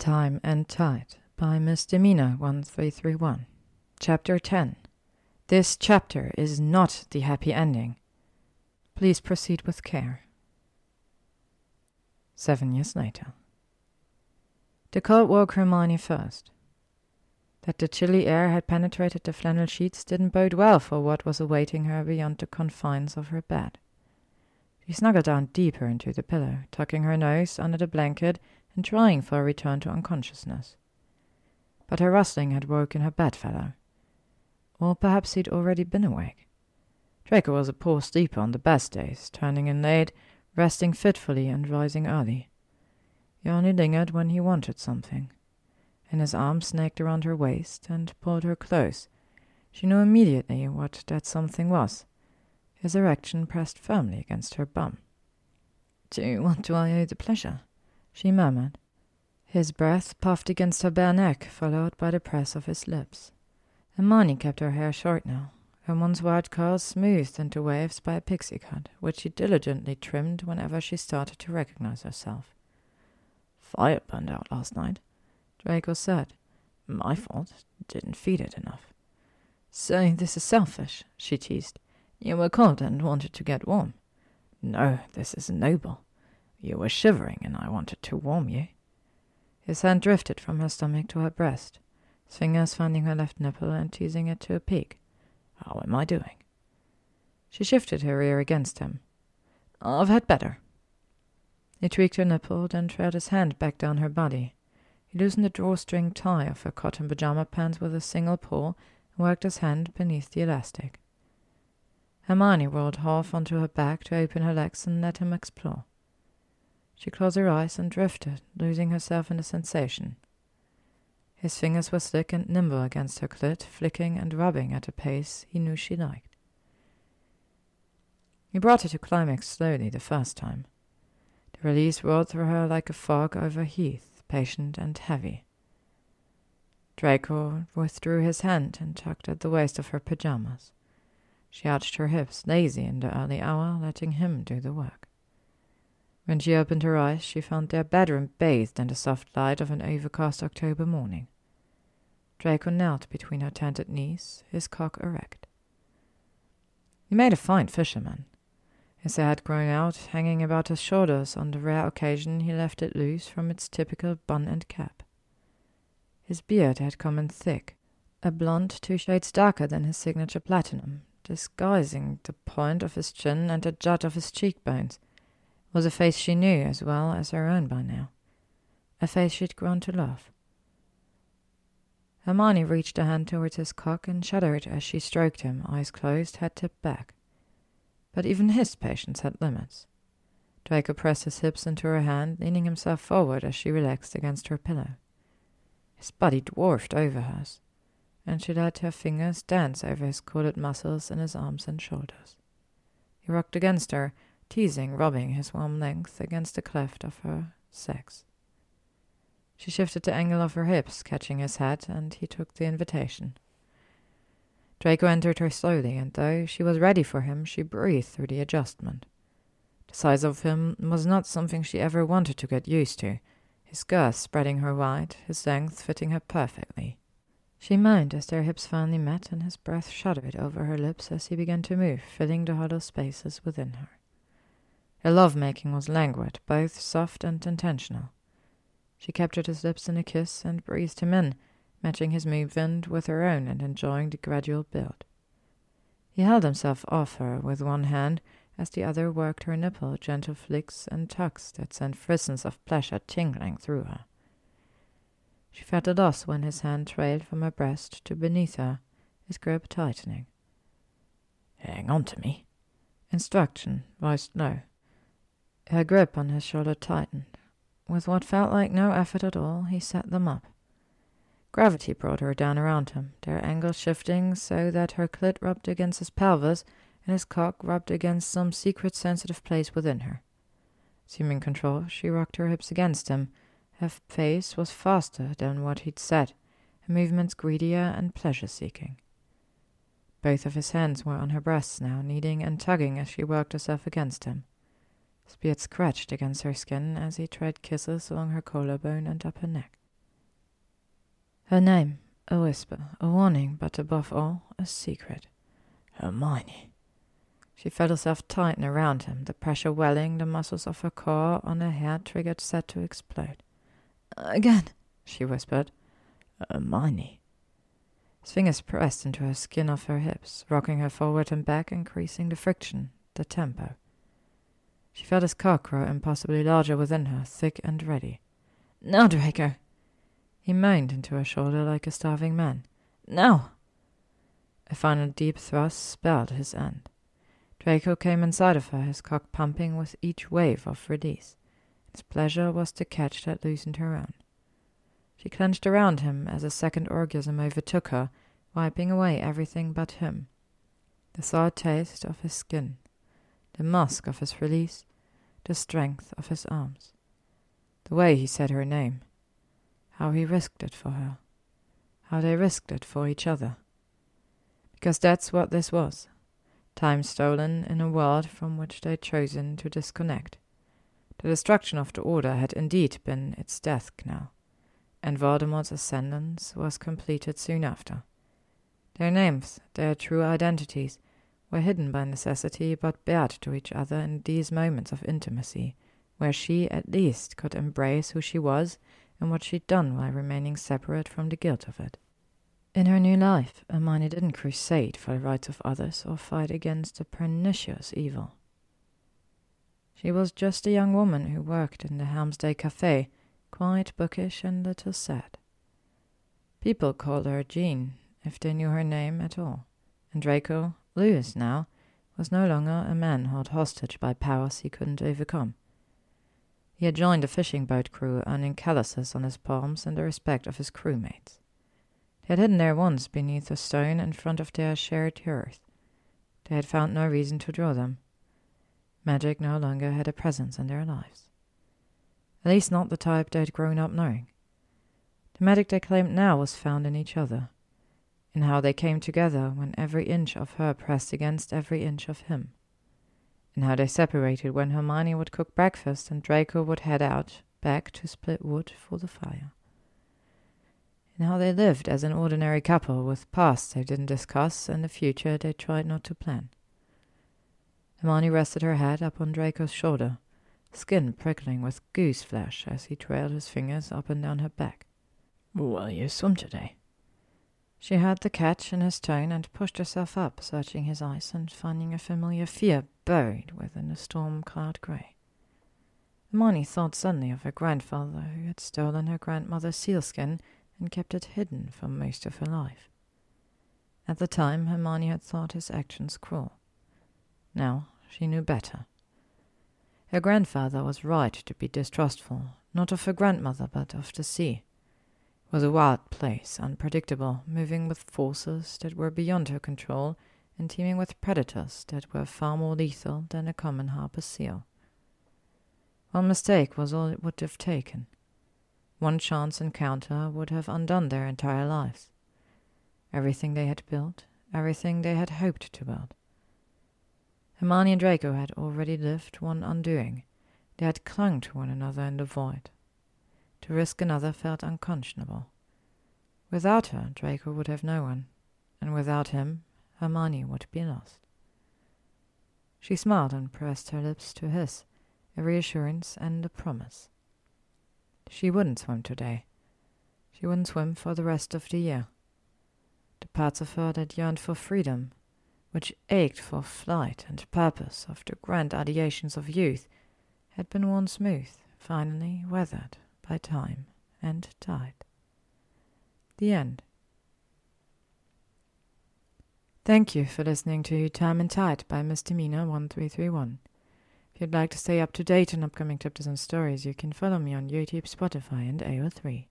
Time and Tide by Misdemeanor 1331. Chapter 10. This chapter is not the happy ending. Please proceed with care. Seven years later. The cold woke Hermione first. That the chilly air had penetrated the flannel sheets didn't bode well for what was awaiting her beyond the confines of her bed. She snuggled down deeper into the pillow, tucking her nose under the blanket and trying for a return to unconsciousness. But her rustling had woken her bedfellow. Or perhaps he'd already been awake. Draco was a poor sleeper on the best days, turning in late, resting fitfully, and rising early. He only lingered when he wanted something. And his arm snaked around her waist and pulled her close. She knew immediately what that something was. His erection pressed firmly against her bum. To what do I owe the pleasure? She murmured. His breath puffed against her bare neck, followed by the press of his lips. Hermione kept her hair short now, her once white curls smoothed into waves by a pixie cut, which she diligently trimmed whenever she started to recognize herself. Fire burned out last night, Draco said. My fault. Didn't feed it enough. So this is selfish, she teased. You were cold and wanted to get warm. No, this is noble. You were shivering, and I wanted to warm you. His hand drifted from her stomach to her breast, his fingers finding her left nipple and teasing it to a peak. How am I doing? She shifted her ear against him. I've had better. He tweaked her nipple, then trailed his hand back down her body. He loosened the drawstring tie of her cotton pajama pants with a single pull and worked his hand beneath the elastic. Hermione rolled half onto her back to open her legs and let him explore. She closed her eyes and drifted, losing herself in the sensation. His fingers were slick and nimble against her clit, flicking and rubbing at a pace he knew she liked. He brought her to climax slowly the first time. The release rolled through her like a fog over heath, patient and heavy. Draco withdrew his hand and tugged at the waist of her pajamas. She arched her hips, lazy in the early hour, letting him do the work. When she opened her eyes, she found their bedroom bathed in the soft light of an overcast October morning. Draco knelt between her tented knees, his cock erect. He made a fine fisherman. His hair had grown out, hanging about his shoulders on the rare occasion he left it loose from its typical bun and cap. His beard had come in thick, a blond two shades darker than his signature platinum, disguising the point of his chin and the jut of his cheekbones was a face she knew as well as her own by now, a face she'd grown to love. Hermione reached a hand towards his cock and shuddered as she stroked him, eyes closed, head tipped back. But even his patience had limits. Draco pressed his hips into her hand, leaning himself forward as she relaxed against her pillow. His body dwarfed over hers, and she let her fingers dance over his corded muscles in his arms and shoulders. He rocked against her, teasing, rubbing his warm length against the cleft of her sex. She shifted the angle of her hips, catching his head, and he took the invitation. Draco entered her slowly, and though she was ready for him, she breathed through the adjustment. The size of him was not something she ever wanted to get used to, his girth spreading her wide, his length fitting her perfectly. She moaned as their hips finally met, and his breath shuddered over her lips as he began to move, filling the hollow spaces within her. Her love-making was languid, both soft and intentional. She captured his lips in a kiss and breathed him in, matching his movement with her own and enjoying the gradual build. He held himself off her with one hand as the other worked her nipple, gentle flicks and tugs that sent frissons of pleasure tingling through her. She felt a loss when his hand trailed from her breast to beneath her, his grip tightening. Hang on to me. Instruction, voiced low. Her grip on his shoulder tightened. With what felt like no effort at all, he set them up. Gravity brought her down around him, their angle shifting so that her clit rubbed against his pelvis and his cock rubbed against some secret sensitive place within her. Assuming control, she rocked her hips against him. Her pace was faster than what he'd said, her movements greedier and pleasure seeking. Both of his hands were on her breasts now, kneading and tugging as she worked herself against him. His beard scratched against her skin as he tried kisses along her collarbone and up her neck. Her name, a whisper, a warning, but above all, a secret. Hermione. She felt herself tighten around him, the pressure welling, the muscles of her core on her hair triggered set to explode. Again, she whispered. Hermione. His fingers pressed into her skin of her hips, rocking her forward and back, increasing the friction, the tempo. She felt his cock grow impossibly larger within her, thick and ready. Now, Draco! He moaned into her shoulder like a starving man. Now! A final deep thrust spelled his end. Draco came inside of her, his cock pumping with each wave of release. His pleasure was the catch that loosened her own. She clenched around him as a second orgasm overtook her, wiping away everything but him. The sour taste of his skin, the musk of his release, the strength of his arms. The way he said her name, how he risked it for her, how they risked it for each other. Because that's what this was time stolen in a world from which they'd chosen to disconnect. The destruction of the Order had indeed been its death knell, and Voldemort's ascendance was completed soon after. Their names, their true identities, were hidden by necessity but bared to each other in these moments of intimacy, where she at least could embrace who she was and what she'd done while remaining separate from the guilt of it. In her new life, Hermione didn't crusade for the rights of others or fight against a pernicious evil. She was just a young woman who worked in the Helmsday Cafe, quite bookish and little sad. People called her Jean, if they knew her name at all, and Draco, Lewis now, was no longer a man held hostage by powers he couldn't overcome. He had joined a fishing boat crew, earning calluses on his palms and the respect of his crewmates. They had hidden their wands beneath a stone in front of their shared hearth. They had found no reason to draw them. Magic no longer had a presence in their lives. At least not the type they had grown up knowing. The magic they claimed now was found in each other, in how they came together when every inch of her pressed against every inch of him, in how they separated when Hermione would cook breakfast and Draco would head out back to split wood for the fire and how they lived as an ordinary couple with pasts they didn't discuss and a future they tried not to plan. Hermione rested her head upon Draco's shoulder, skin prickling with goose flesh as he trailed his fingers up and down her back. Will you swim today? She heard the catch in his tone and pushed herself up, searching his eyes and finding a familiar fear buried within a storm cloud grey. Hermione thought suddenly of her grandfather who had stolen her grandmother's sealskin and kept it hidden for most of her life. At the time, Hermione had thought his actions cruel. Now she knew better. Her grandfather was right to be distrustful, not of her grandmother, but of the sea. Was a wild place, unpredictable, moving with forces that were beyond her control, and teeming with predators that were far more lethal than a common harbor seal. One mistake was all it would have taken. One chance encounter would have undone their entire lives. Everything they had built, everything they had hoped to build. Hermione and Draco had already lived one undoing. They had clung to one another in the void. To risk another felt unconscionable. Without her, Draco would have no one, and without him, Hermione would be lost. She smiled and pressed her lips to his, a reassurance and a promise. She wouldn't swim today. She wouldn't swim for the rest of the year. The parts of her that yearned for freedom, which ached for flight and purpose of the grand ideations of youth, had been worn smooth, finally weathered by time and tide. The end. Thank you for listening to Time and Tide by Misdemeanor 1331. If you'd like to stay up to date on upcoming chapters and stories, you can follow me on YouTube, Spotify, and AO3.